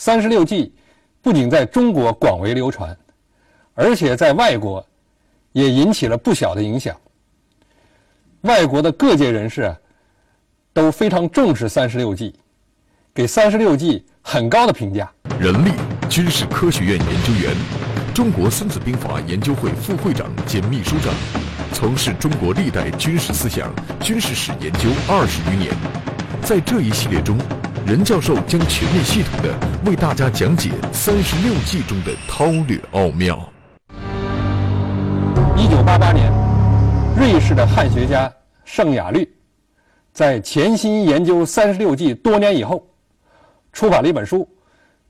三十六计不仅在中国广为流传，而且在外国也引起了不小的影响。外国的各界人士都非常重视三十六计，给三十六计。很高的评价。人力军事科学院研究员，中国孙子兵法研究会副会长兼秘书长，从事中国历代军事思想、军事史研究二十余年。在这一系列中，任教授将全面系统的为大家讲解三十六计中的韬略奥妙。一九八八年，瑞士的汉学家盛雅律，在潜心研究三十六计多年以后。出版了一本书，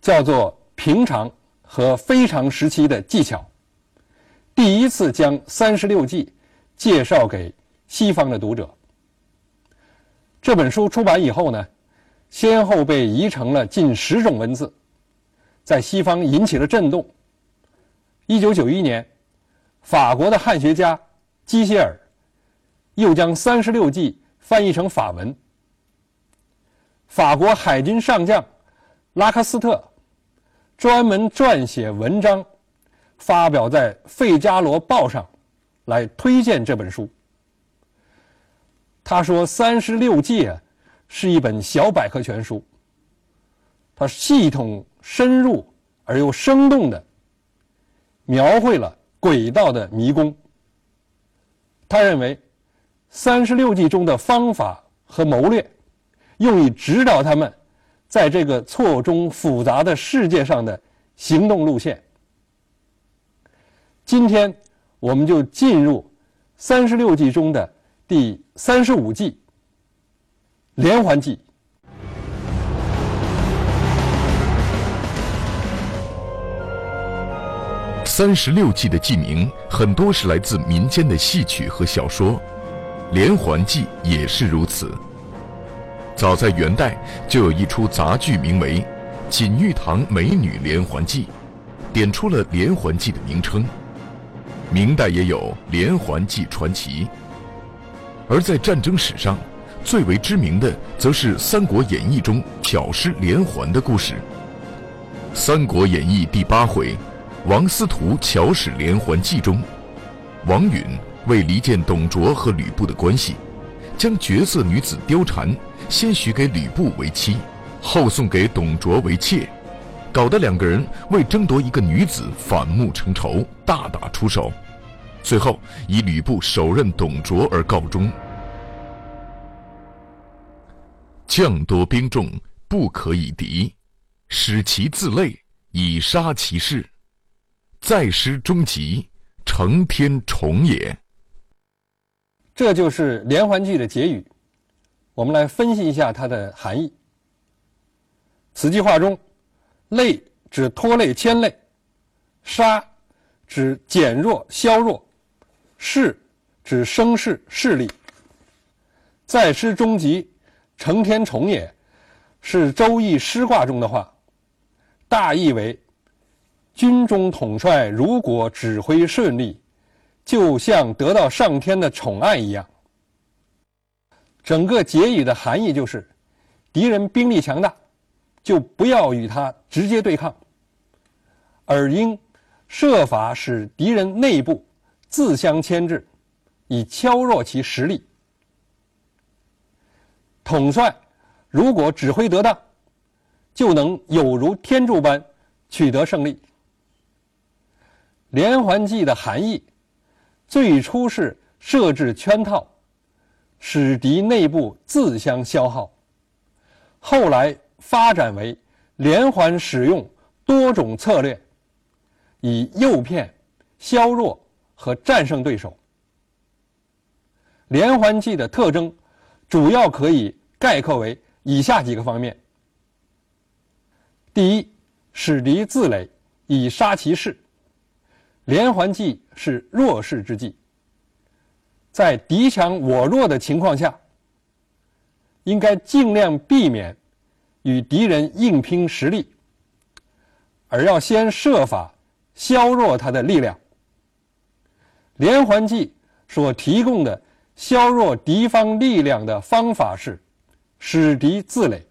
叫做《平常和非常时期的技巧》，第一次将三十六计介绍给西方的读者。这本书出版以后呢，先后被译成了近十种文字，在西方引起了震动。一九九一年，法国的汉学家基歇尔又将三十六计翻译成法文。法国海军上将拉克斯特专门撰写文章，发表在《费加罗报》上，来推荐这本书。他说：“三十六计啊，是一本小百科全书。它系统、深入而又生动的描绘了轨道的迷宫。他认为，三十六计中的方法和谋略。”用以指导他们在这个错综复杂的世界上的行动路线。今天，我们就进入三十六计中的第三十五计——连环计。三十六计的计名很多是来自民间的戏曲和小说，连环计也是如此。早在元代就有一出杂剧，名为《锦玉堂美女连环计》，点出了连环计的名称。明代也有《连环计传奇》。而在战争史上，最为知名的则是《三国演义》中挑师连环的故事。《三国演义》第八回“王司徒巧使连环计”中，王允为离间董卓和吕布的关系，将绝色女子貂蝉。先许给吕布为妻，后送给董卓为妾，搞得两个人为争夺一个女子反目成仇，大打出手，最后以吕布手刃董卓而告终。将多兵众，不可以敌，使其自累，以杀其势，再失终极，成天重也。这就是连环计的结语。我们来分析一下它的含义。此句话中，“累”指拖累、牵累；“杀”指减弱、削弱；“势”指声势、势力。在师终极，成天虫也，是《周易》师卦中的话，大意为：军中统帅如果指挥顺利，就像得到上天的宠爱一样。整个结语的含义就是：敌人兵力强大，就不要与他直接对抗，而应设法使敌人内部自相牵制，以削弱其实力。统帅如果指挥得当，就能有如天助般取得胜利。连环计的含义最初是设置圈套，使敌内部自相消耗，后来发展为连环使用多种策略，以诱骗、削弱和战胜对手。连环计的特征主要可以概括为以下几个方面：第一，使敌自垒，以杀其势。连环计是弱势之计，在敌强我弱的情况下，应该尽量避免与敌人硬拼实力，而要先设法削弱他的力量。连环计所提供的削弱敌方力量的方法是使敌自垒，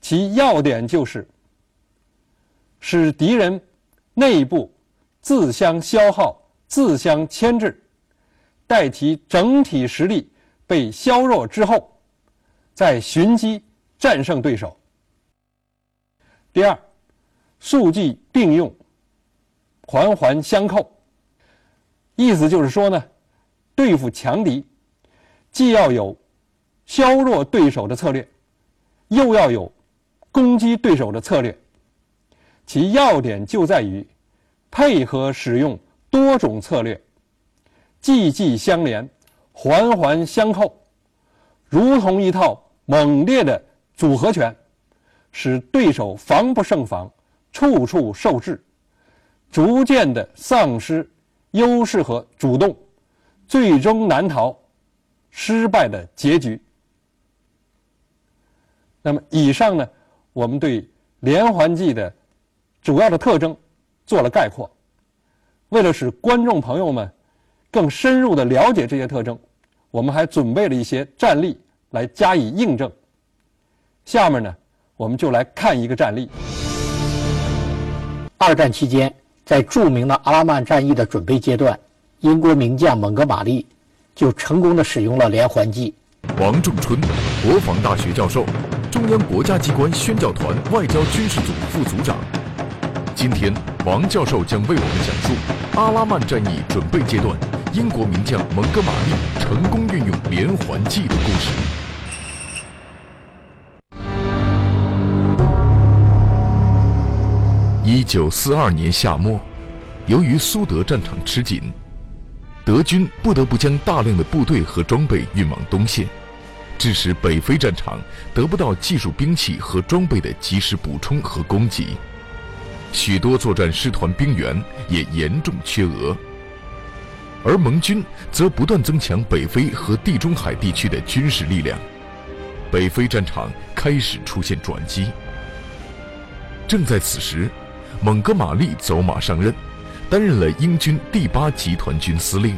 其要点就是使敌人内部。自相消耗，自相牵制，待其整体实力被削弱之后，再寻机战胜对手。第二，数计并用，环环相扣。意思就是说呢，对付强敌，既要有削弱对手的策略，又要有攻击对手的策略。其要点就在于。配合使用多种策略，季季相连，环环相扣，如同一套猛烈的组合拳，使对手防不胜防，处处受制，逐渐的丧失优势和主动，最终难逃失败的结局。那么，以上呢，我们对连环计的主要的特征。做了概括，为了使观众朋友们更深入的了解这些特征，我们还准备了一些战例来加以印证。下面呢，我们就来看一个战例。二战期间，在著名的阿拉曼战役的准备阶段，英国名将蒙哥马利就成功的使用了连环计。王仲春，国防大学教授，中央国家机关宣教团外交军事组副组长。今天，王教授将为我们讲述阿拉曼战役准备阶段英国名将蒙哥马利成功运用连环计的故事。一九四二年夏末，由于苏德战场吃紧，德军不得不将大量的部队和装备运往东线，致使北非战场得不到技术兵器和装备的及时补充和供给。许多作战师团兵员也严重缺额，而盟军则不断增强北非和地中海地区的军事力量，北非战场开始出现转机。正在此时，蒙哥马利走马上任，担任了英军第八集团军司令。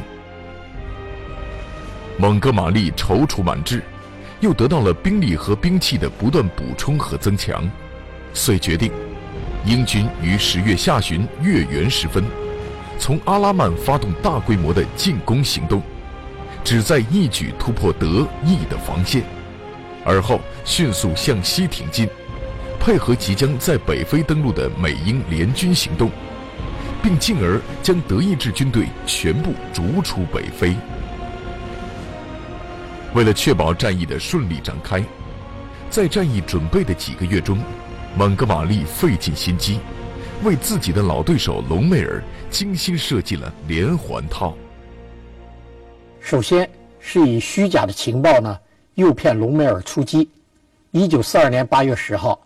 蒙哥马利踌躇满志，又得到了兵力和兵器的不断补充和增强，遂决定。英军于十月下旬月圆时分，从阿拉曼发动大规模的进攻行动，旨在一举突破德意的防线，而后迅速向西挺进，配合即将在北非登陆的美英联军行动，并进而将德意志军队全部逐出北非。为了确保战役的顺利展开，在战役准备的几个月中。蒙哥马利费尽心机，为自己的老对手隆美尔精心设计了连环套。首先是以虚假的情报呢，诱骗隆美尔出击。一九四二年八月十号，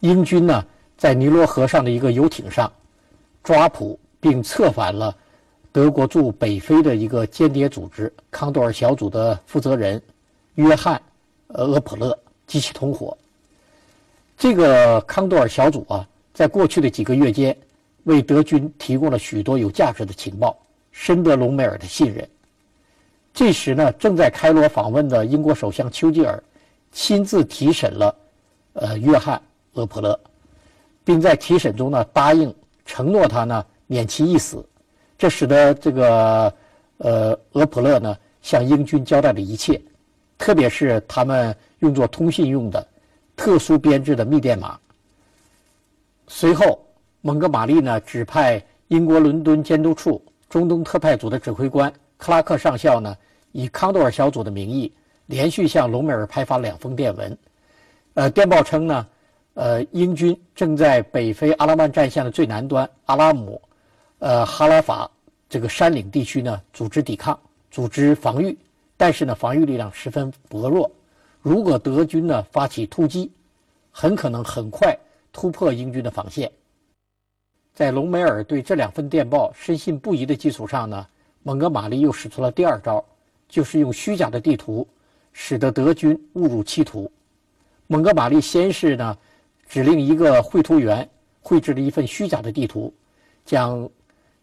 英军呢在尼罗河上的一个游艇上，抓捕并策反了德国驻北非的一个间谍组织康多尔小组的负责人约翰·呃厄普勒，及其同伙。这个康多尔小组啊，在过去的几个月间，为德军提供了许多有价值的情报，深得隆美尔的信任。这时呢，正在开罗访问的英国首相丘吉尔，亲自提审了，呃，约翰·俄普勒，并在提审中呢，答应承诺他呢免其一死。这使得这个，呃，俄普勒呢向英军交代了一切，特别是他们用作通信用的。特殊编制的密电码。随后，蒙哥马利呢指派英国伦敦监督处中东特派组的指挥官克拉克上校呢，以康多尔小组的名义，连续向隆美尔派发两封电文。呃，电报称呢，呃，英军正在北非阿拉曼战线的最南端阿拉姆，呃，哈拉法这个山岭地区呢，组织抵抗，组织防御，但是呢，防御力量十分薄弱。如果德军呢发起突击，很可能很快突破英军的防线。在隆美尔对这两份电报深信不疑的基础上呢，蒙哥马利又使出了第二招，就是用虚假的地图，使得德军误入歧途。蒙哥马利先是呢，指令一个绘图员绘制了一份虚假的地图，将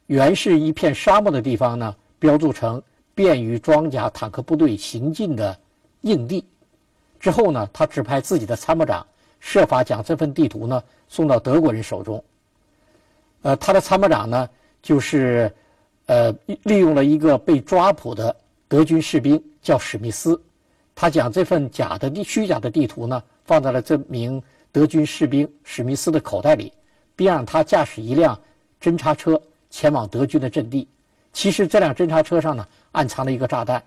原是一片沙漠的地方呢，标注成便于装甲坦克部队行进的硬地。之后呢，他指派自己的参谋长设法将这份地图呢送到德国人手中。呃，他的参谋长呢，就是呃，利用了一个被抓捕的德军士兵，叫史密斯。他将这份假的地虚假的地图呢，放在了这名德军士兵史密斯的口袋里，并让他驾驶一辆侦察车前往德军的阵地。其实这辆侦察车上呢，暗藏了一个炸弹。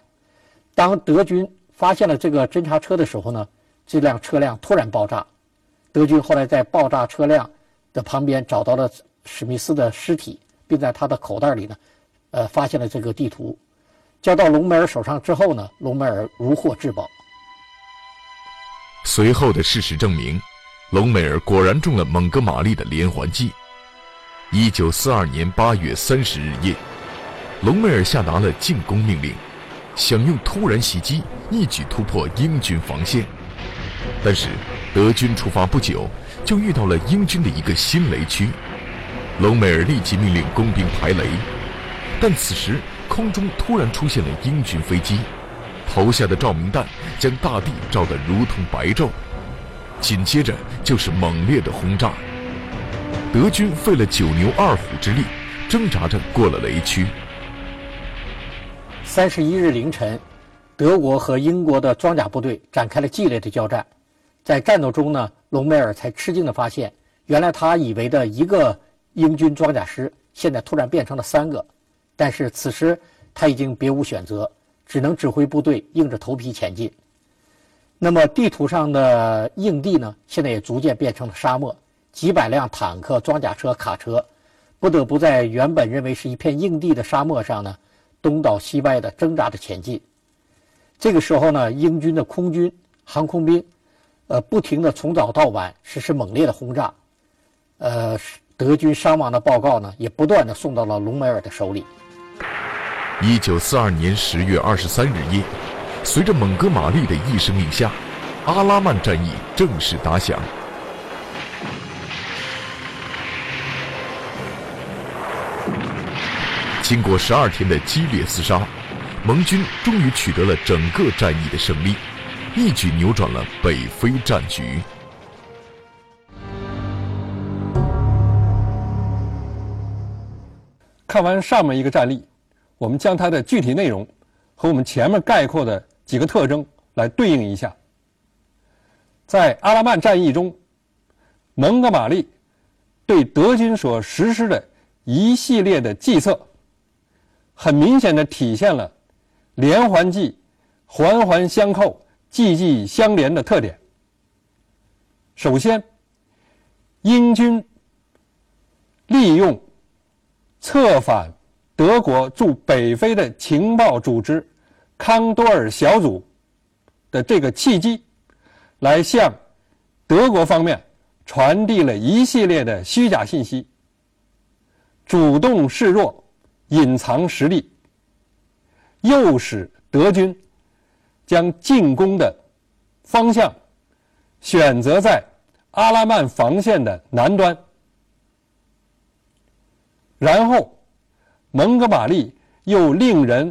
当德军发现了这个侦察车的时候呢，这辆车辆突然爆炸。德军后来在爆炸车辆的旁边找到了。史密斯的尸体，并在他的口袋里呢，呃，发现了这个地图，交到隆美尔手上之后呢，隆美尔如获至宝。随后的事实证明，隆美尔果然中了蒙哥马利的连环计。一九四二年八月三十日夜，隆美尔下达了进攻命令，想用突然袭击一举突破英军防线。但是，德军出发不久，就遇到了英军的一个新雷区。隆美尔立即命令工兵排雷，但此时空中突然出现了英军飞机，投下的照明弹将大地照得如同白昼，紧接着就是猛烈的轰炸。德军费了九牛二虎之力，挣扎着过了雷区。三十一日凌晨，德国和英国的装甲部队展开了激烈的交战，在战斗中呢，隆美尔才吃惊地发现，原来他以为的一个。英军装甲师现在突然变成了三个，但是此时他已经别无选择，只能指挥部队硬着头皮前进。那么地图上的硬地呢？现在也逐渐变成了沙漠，几百辆坦克、装甲车、卡车，不得不在原本认为是一片硬地的沙漠上呢，东倒西歪的挣扎着前进。这个时候呢，英军的空军、航空兵，呃，不停的从早到晚实施猛烈的轰炸，呃。德军伤亡的报告呢，也不断的送到了隆美尔的手里。一九四二年十月二十三日夜，随着蒙哥马利的一声令下，阿拉曼战役正式打响。经过十二天的激烈厮杀，盟军终于取得了整个战役的胜利，一举扭转了北非战局。看完上面一个战例，我们将它的具体内容和我们前面概括的几个特征来对应一下。在阿拉曼战役中，蒙哥马利对德军所实施的一系列的计策，很明显的体现了连环计环环相扣、计计相连的特点。首先，英军利用策反德国驻北非的情报组织康多尔小组的这个契机，来向德国方面传递了一系列的虚假信息，主动示弱，隐藏实力，诱使德军将进攻的方向选择在阿拉曼防线的南端。然后，蒙哥马利又令人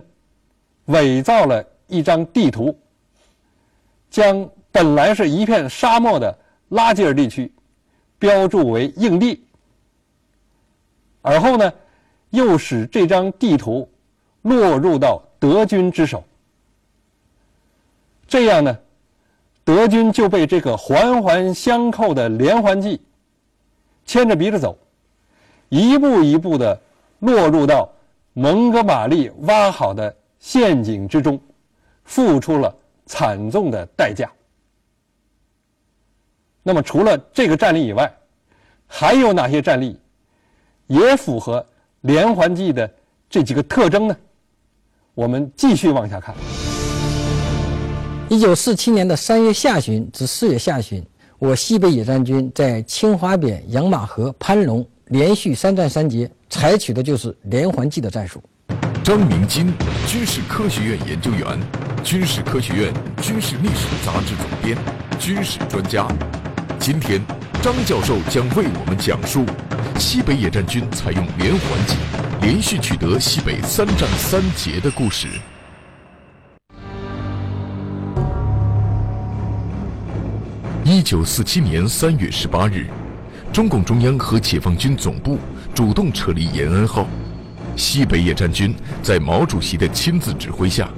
伪造了一张地图，将本来是一片沙漠的拉吉尔地区标注为硬地，而后呢，又使这张地图落入到德军之手。这样呢，德军就被这个环环相扣的连环计牵着鼻子走。一步一步的落入到蒙哥马利挖好的陷阱之中，付出了惨重的代价。那么，除了这个战例以外，还有哪些战例也符合连环计的这几个特征呢？我们继续往下看。一九四七年的三月下旬至四月下旬，我西北野战军在青花扁、养马河、潘龙连续三战三捷，采取的就是连环计的战术。张明金，军事科学院研究员，军事科学院军事历史杂志主编，军事专家。今天，张教授将为我们讲述西北野战军采用连环计，连续取得西北三战三捷的故事。一九四七年三月十八日，中共中央和解放军总部主动撤离延安后，西北野战军在毛主席的亲自指挥下，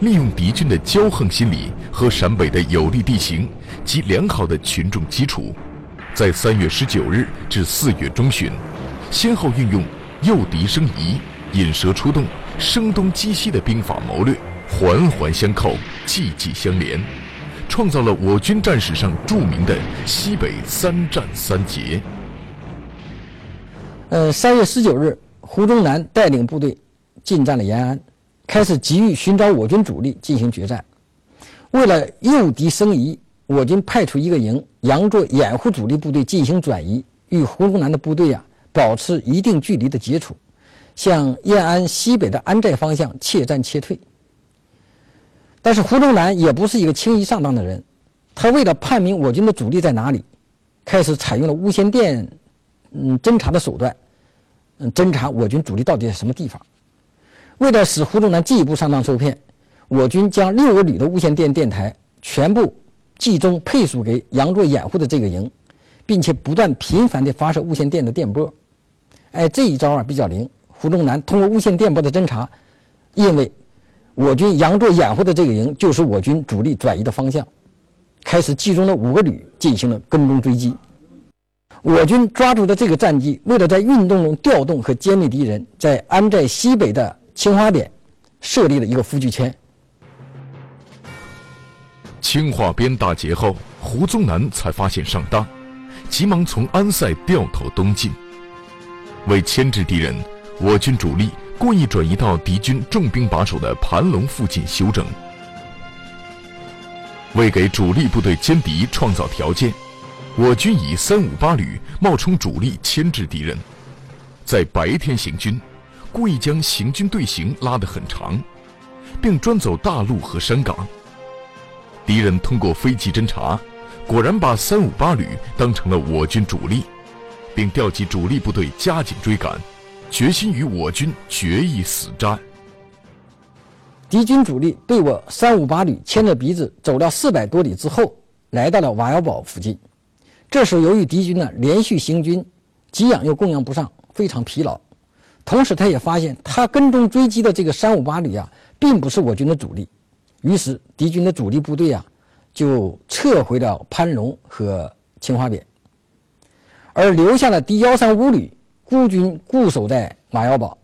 利用敌军的骄横心理和陕北的有利地形及良好的群众基础，在三月十九日至四月中旬，先后运用诱敌生疑、引蛇出洞、声东击西的兵法谋略，环环相扣、季季相连。创造了我军战史上著名的西北三战三捷。呃，三月十九日，胡宗南带领部队进占了延安，开始急于寻找我军主力进行决战。为了诱敌生疑，我军派出一个营，佯作掩护主力部队进行转移，与胡宗南的部队啊保持一定距离的接触，向延安西北的安寨方向怯战怯退。但是胡宗南也不是一个轻易上当的人，他为了判明我军的主力在哪里，开始采用了无线电，嗯，侦察的手段，嗯，侦查我军主力到底在什么地方。为了使胡宗南进一步上当受骗，我军将六个旅的无线电电台全部集中配属给杨作掩护的这个营，并且不断频繁地发射无线电的电波。哎，这一招啊比较灵。胡宗南通过无线电波的侦查，因为。我军杨作掩护的这个营就是我军主力转移的方向，开始集中了五个旅进行了跟踪追击。我军抓住的这个战机，为了在运动中调动和歼灭敌人，在安寨西北的青花点设立了一个伏击圈。青化边大捷后，胡宗南才发现上当，急忙从安塞掉头东进，为牵制敌人，我军主力。故意转移到敌军重兵把守的盘龙附近休整，为给主力部队歼敌创造条件，我军以三五八旅冒充主力牵制敌人，在白天行军，故意将行军队形拉得很长，并专走大路和山岗。敌人通过飞机侦察，果然把三五八旅当成了我军主力，并调集主力部队加紧追赶。决心与我军决一死战。敌军主力被我三五八旅牵着鼻子走了四百多里之后，来到了瓦窑堡附近。这时候，由于敌军呢连续行军，给养又供养不上，非常疲劳。同时，他也发现他跟踪追击的这个三五八旅啊，并不是我军的主力。于是，敌军的主力部队啊，就撤回了潘龙和青花扁，而留下了第幺三五旅。孤军固守在马腰堡，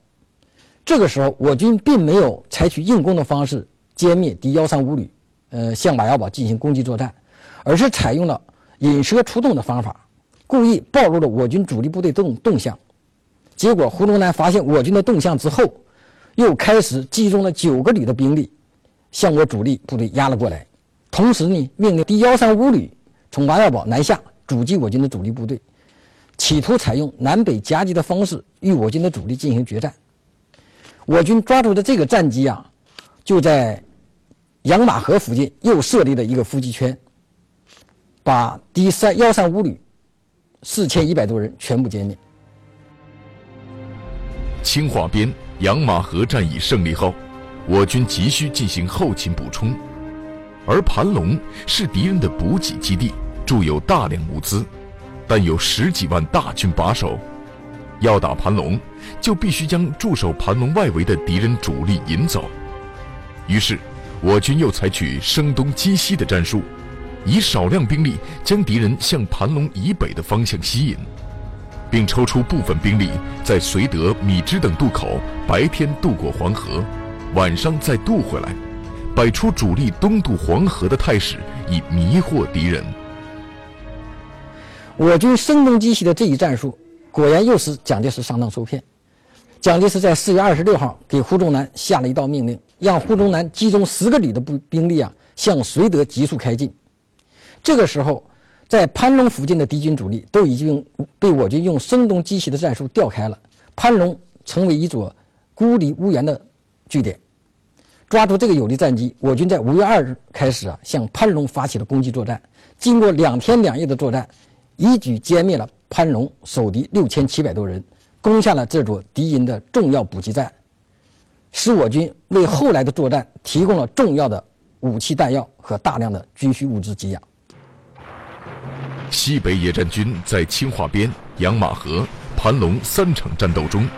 这个时候，我军并没有采取硬攻的方式歼灭敌幺三五旅，呃，向马腰堡进行攻击作战，而是采用了引蛇出洞的方法，故意暴露了我军主力部队动动向。结果，胡宗南发现我军的动向之后，又开始集中了九个旅的兵力，向我主力部队压了过来，同时呢，命令第幺三五旅从马窑堡南下阻击我军的主力部队。企图采用南北夹击的方式与我军的主力进行决战。我军抓住的这个战机啊，就在养马河附近又设立了一个伏击圈，把第三幺三五旅四千一百多人全部歼灭。青化边、养马河战役胜利后，我军急需进行后勤补充，而盘龙是敌人的补给基地，驻有大量物资。但有十几万大军把守，要打盘龙，就必须将驻守盘龙外围的敌人主力引走。于是，我军又采取声东击西的战术，以少量兵力将敌人向盘龙以北的方向吸引。并抽出部分兵力在绥德、米脂等渡口白天渡过黄河，晚上再渡回来，摆出主力东渡黄河的态势，以迷惑敌人。我军声东击西的这一战术，果然又使蒋介石上当受骗。蒋介石在四月二十六号给胡宗南下了一道命令，让胡宗南集中十个旅的部兵力啊，向绥德急速开进。这个时候，在潘龙附近的敌军主力都已经被我军用声东击西的战术调开了，潘龙成为一座孤立无援的据点。抓住这个有利战机，我军在五月二日开始啊，向潘龙发起了攻击作战。经过两天两夜的作战。一举歼灭了潘龙守敌六千七百多人，攻下了这座敌营的重要补给站，使我军为后来的作战提供了重要的武器弹药和大量的军需物资给养。西北野战军在清化边、养马河、盘龙三场战斗中，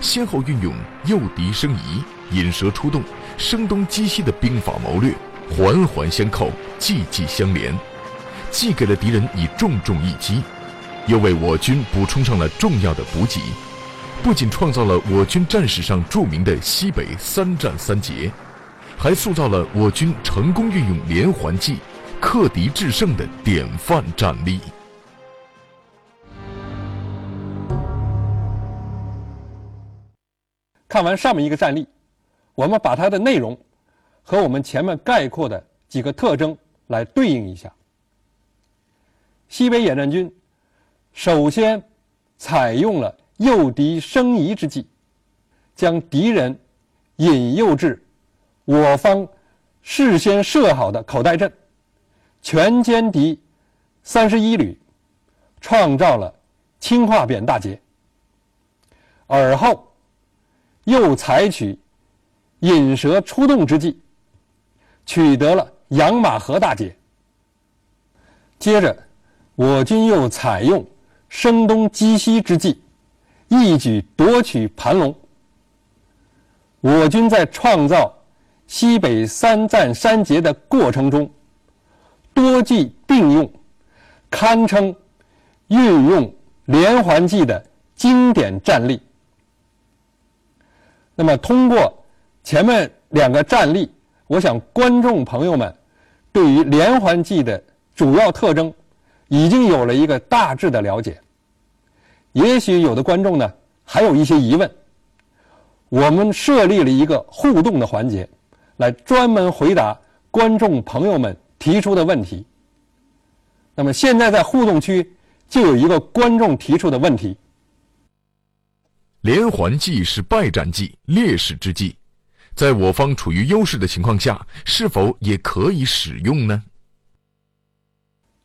先后运用诱敌生疑、引蛇出洞、声东击西的兵法谋略，环环相扣，季季相连。既给了敌人以重重一击，又为我军补充上了重要的补给，不仅创造了我军战史上著名的西北三战三捷，还塑造了我军成功运用连环计、克敌制胜的典范战例。看完上面一个战例，我们把它的内容和我们前面概括的几个特征来对应一下。西北野战军首先采用了诱敌生疑之计，将敌人引诱至我方事先设好的口袋阵，全歼敌三十一旅，创造了清化扁大捷。而后又采取引蛇出洞之计，取得了养马河大捷。接着。我军又采用声东击西之计，一举夺取盘龙。我军在创造西北三战三捷的过程中，多计并用，堪称运用连环计的经典战例。那么，通过前面两个战例，我想观众朋友们对于连环计的主要特征。已经有了一个大致的了解，也许有的观众呢还有一些疑问。我们设立了一个互动的环节，来专门回答观众朋友们提出的问题。那么现在在互动区就有一个观众提出的问题：连环计是败战计、劣势之计，在我方处于优势的情况下，是否也可以使用呢？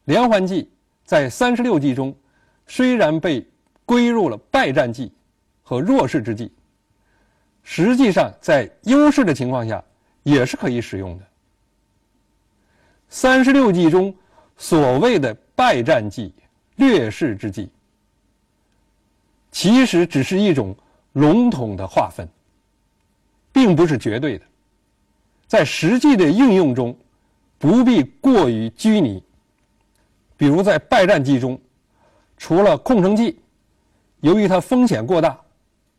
连环计。在三十六计中，虽然被归入了败战计和弱势之计，实际上在优势的情况下也是可以使用的。三十六计中所谓的败战计、劣势之计，其实只是一种笼统的划分，并不是绝对的，在实际的应用中不必过于拘泥。比如在败战计中，除了空城计，由于它风险过大，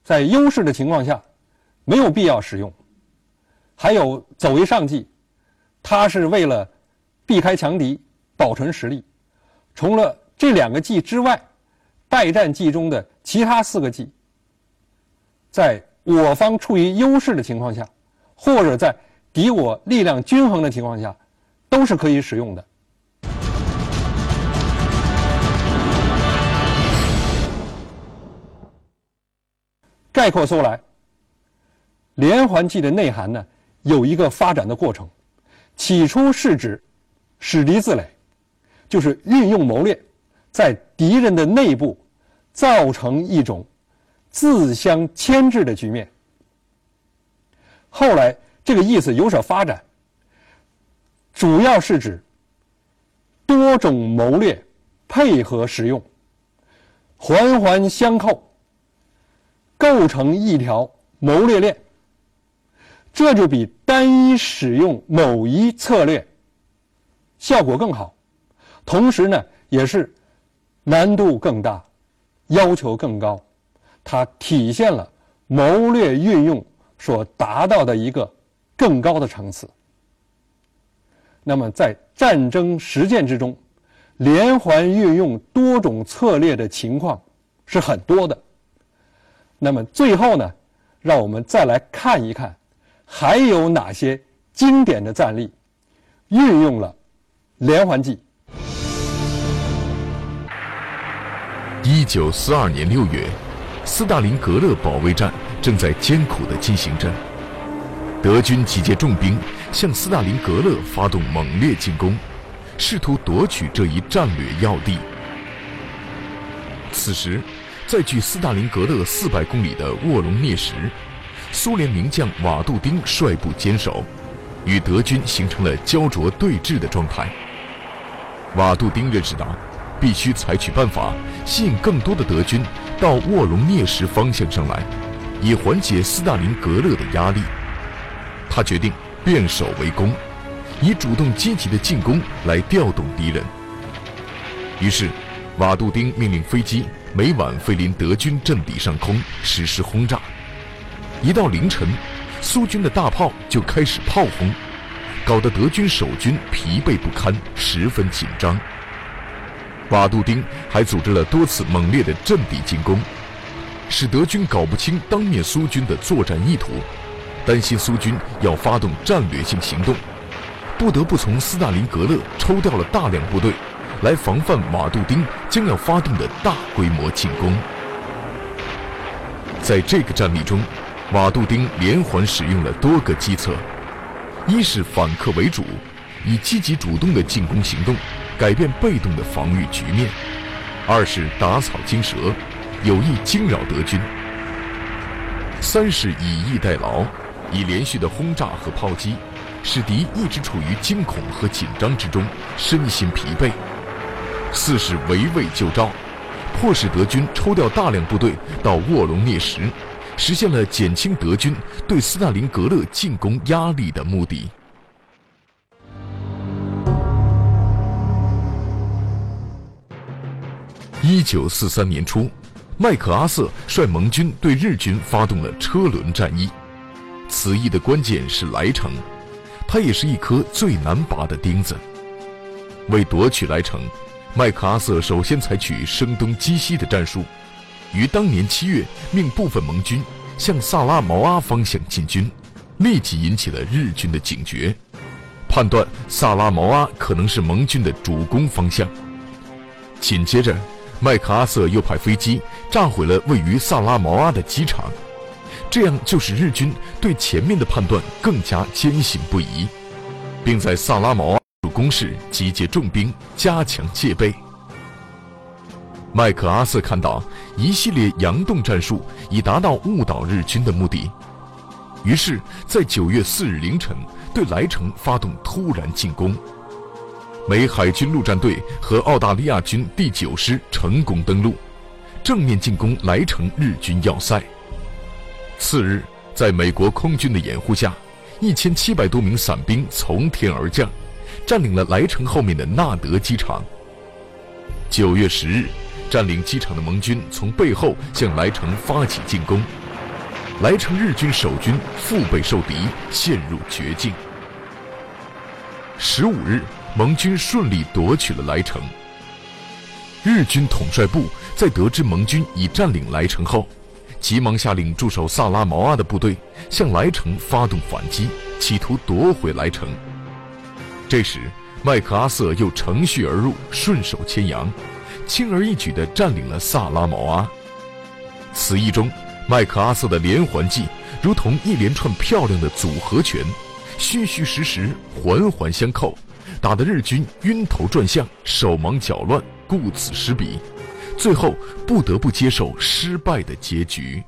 在优势的情况下没有必要使用；还有走为上计，它是为了避开强敌、保存实力。除了这两个计之外，败战计中的其他四个计，在我方处于优势的情况下，或者在敌我力量均衡的情况下，都是可以使用的。概括说来，连环计的内涵呢，有一个发展的过程。起初是指使敌自垒，就是运用谋略，在敌人的内部造成一种自相牵制的局面。后来这个意思有所发展，主要是指多种谋略配合使用，环环相扣。构成一条谋略链，这就比单一使用某一策略效果更好，同时呢也是难度更大，要求更高，它体现了谋略运用所达到的一个更高的层次。那么，在战争实践之中，连环运用多种策略的情况是很多的。那么最后呢，让我们再来看一看，还有哪些经典的战例运用了连环计。一九四二年六月，斯大林格勒保卫战正在艰苦地进行着，德军集结重兵向斯大林格勒发动猛烈进攻，试图夺取这一战略要地。此时，在距斯大林格勒四百公里的沃隆涅什，苏联名将瓦杜丁率部坚守，与德军形成了焦灼对峙的状态。瓦杜丁认识到。必须采取办法，吸引更多的德军到沃隆涅什方向上来，以缓解斯大林格勒的压力。他决定变守为攻，以主动积极的进攻来调动敌人。于是，瓦杜丁命令飞机每晚飞临德军阵地上空实施轰炸。一到凌晨，苏军的大炮就开始炮轰，搞得德军守军疲惫不堪，十分紧张。瓦杜丁还组织了多次猛烈的阵地进攻，使德军搞不清当面苏军的作战意图，担心苏军要发动战略性行动，不得不从斯大林格勒抽调了大量部队，来防范瓦杜丁将要发动的大规模进攻。在这个战例中，瓦杜丁连环使用了多个计策：一是反客为主，以积极主动的进攻行动。改变被动的防御局面，二是打草惊蛇，有意惊扰德军；三是以逸待劳，以连续的轰炸和炮击，使敌一直处于惊恐和紧张之中，身心疲惫；四是围魏救赵，迫使德军抽调大量部队到卧龙涅什，实现了减轻德军对斯大林格勒进攻压力的目的。一九四三年初，麦克阿瑟率盟军对日军发动了车轮战役。此役的关键是莱城，它也是一颗最难拔的钉子。为夺取莱城，麦克阿瑟首先采取声东击西的战术，于当年七月命部分盟军向萨拉毛阿方向进军，立即引起了日军的警觉，判断萨拉毛阿可能是盟军的主攻方向。紧接着。麦克阿瑟又派飞机炸毁了位于萨拉毛阿的机场，这样就使日军对前面的判断更加坚信不疑，并在萨拉毛阿主攻势集结重兵，加强戒备。麦克阿瑟看到一系列佯动战术已达到误导日军的目的，于是，在九月四日凌晨对莱城发动突然进攻。美海军陆战队和澳大利亚军第九师成功登陆，正面进攻莱城日军要塞。次日，在美国空军的掩护下，一千七百多名伞兵从天而降，占领了莱城后面的纳德机场。九月十日，占领机场的盟军从背后向莱城发起进攻，莱城日军守军腹背受敌，陷入绝境。十五日。盟军顺利夺取了莱城。日军统帅部在得知盟军已占领莱城后，急忙下令驻守萨拉毛阿的部队向莱城发动反击，企图夺回莱城。这时，麦克阿瑟又乘虚而入，顺手牵羊，轻而易举地占领了萨拉毛阿。此役中，麦克阿瑟的连环计如同一连串漂亮的组合拳，虚虚实实，环环相扣。打得日军晕头转向、手忙脚乱、顾此失彼，最后不得不接受失败的结局。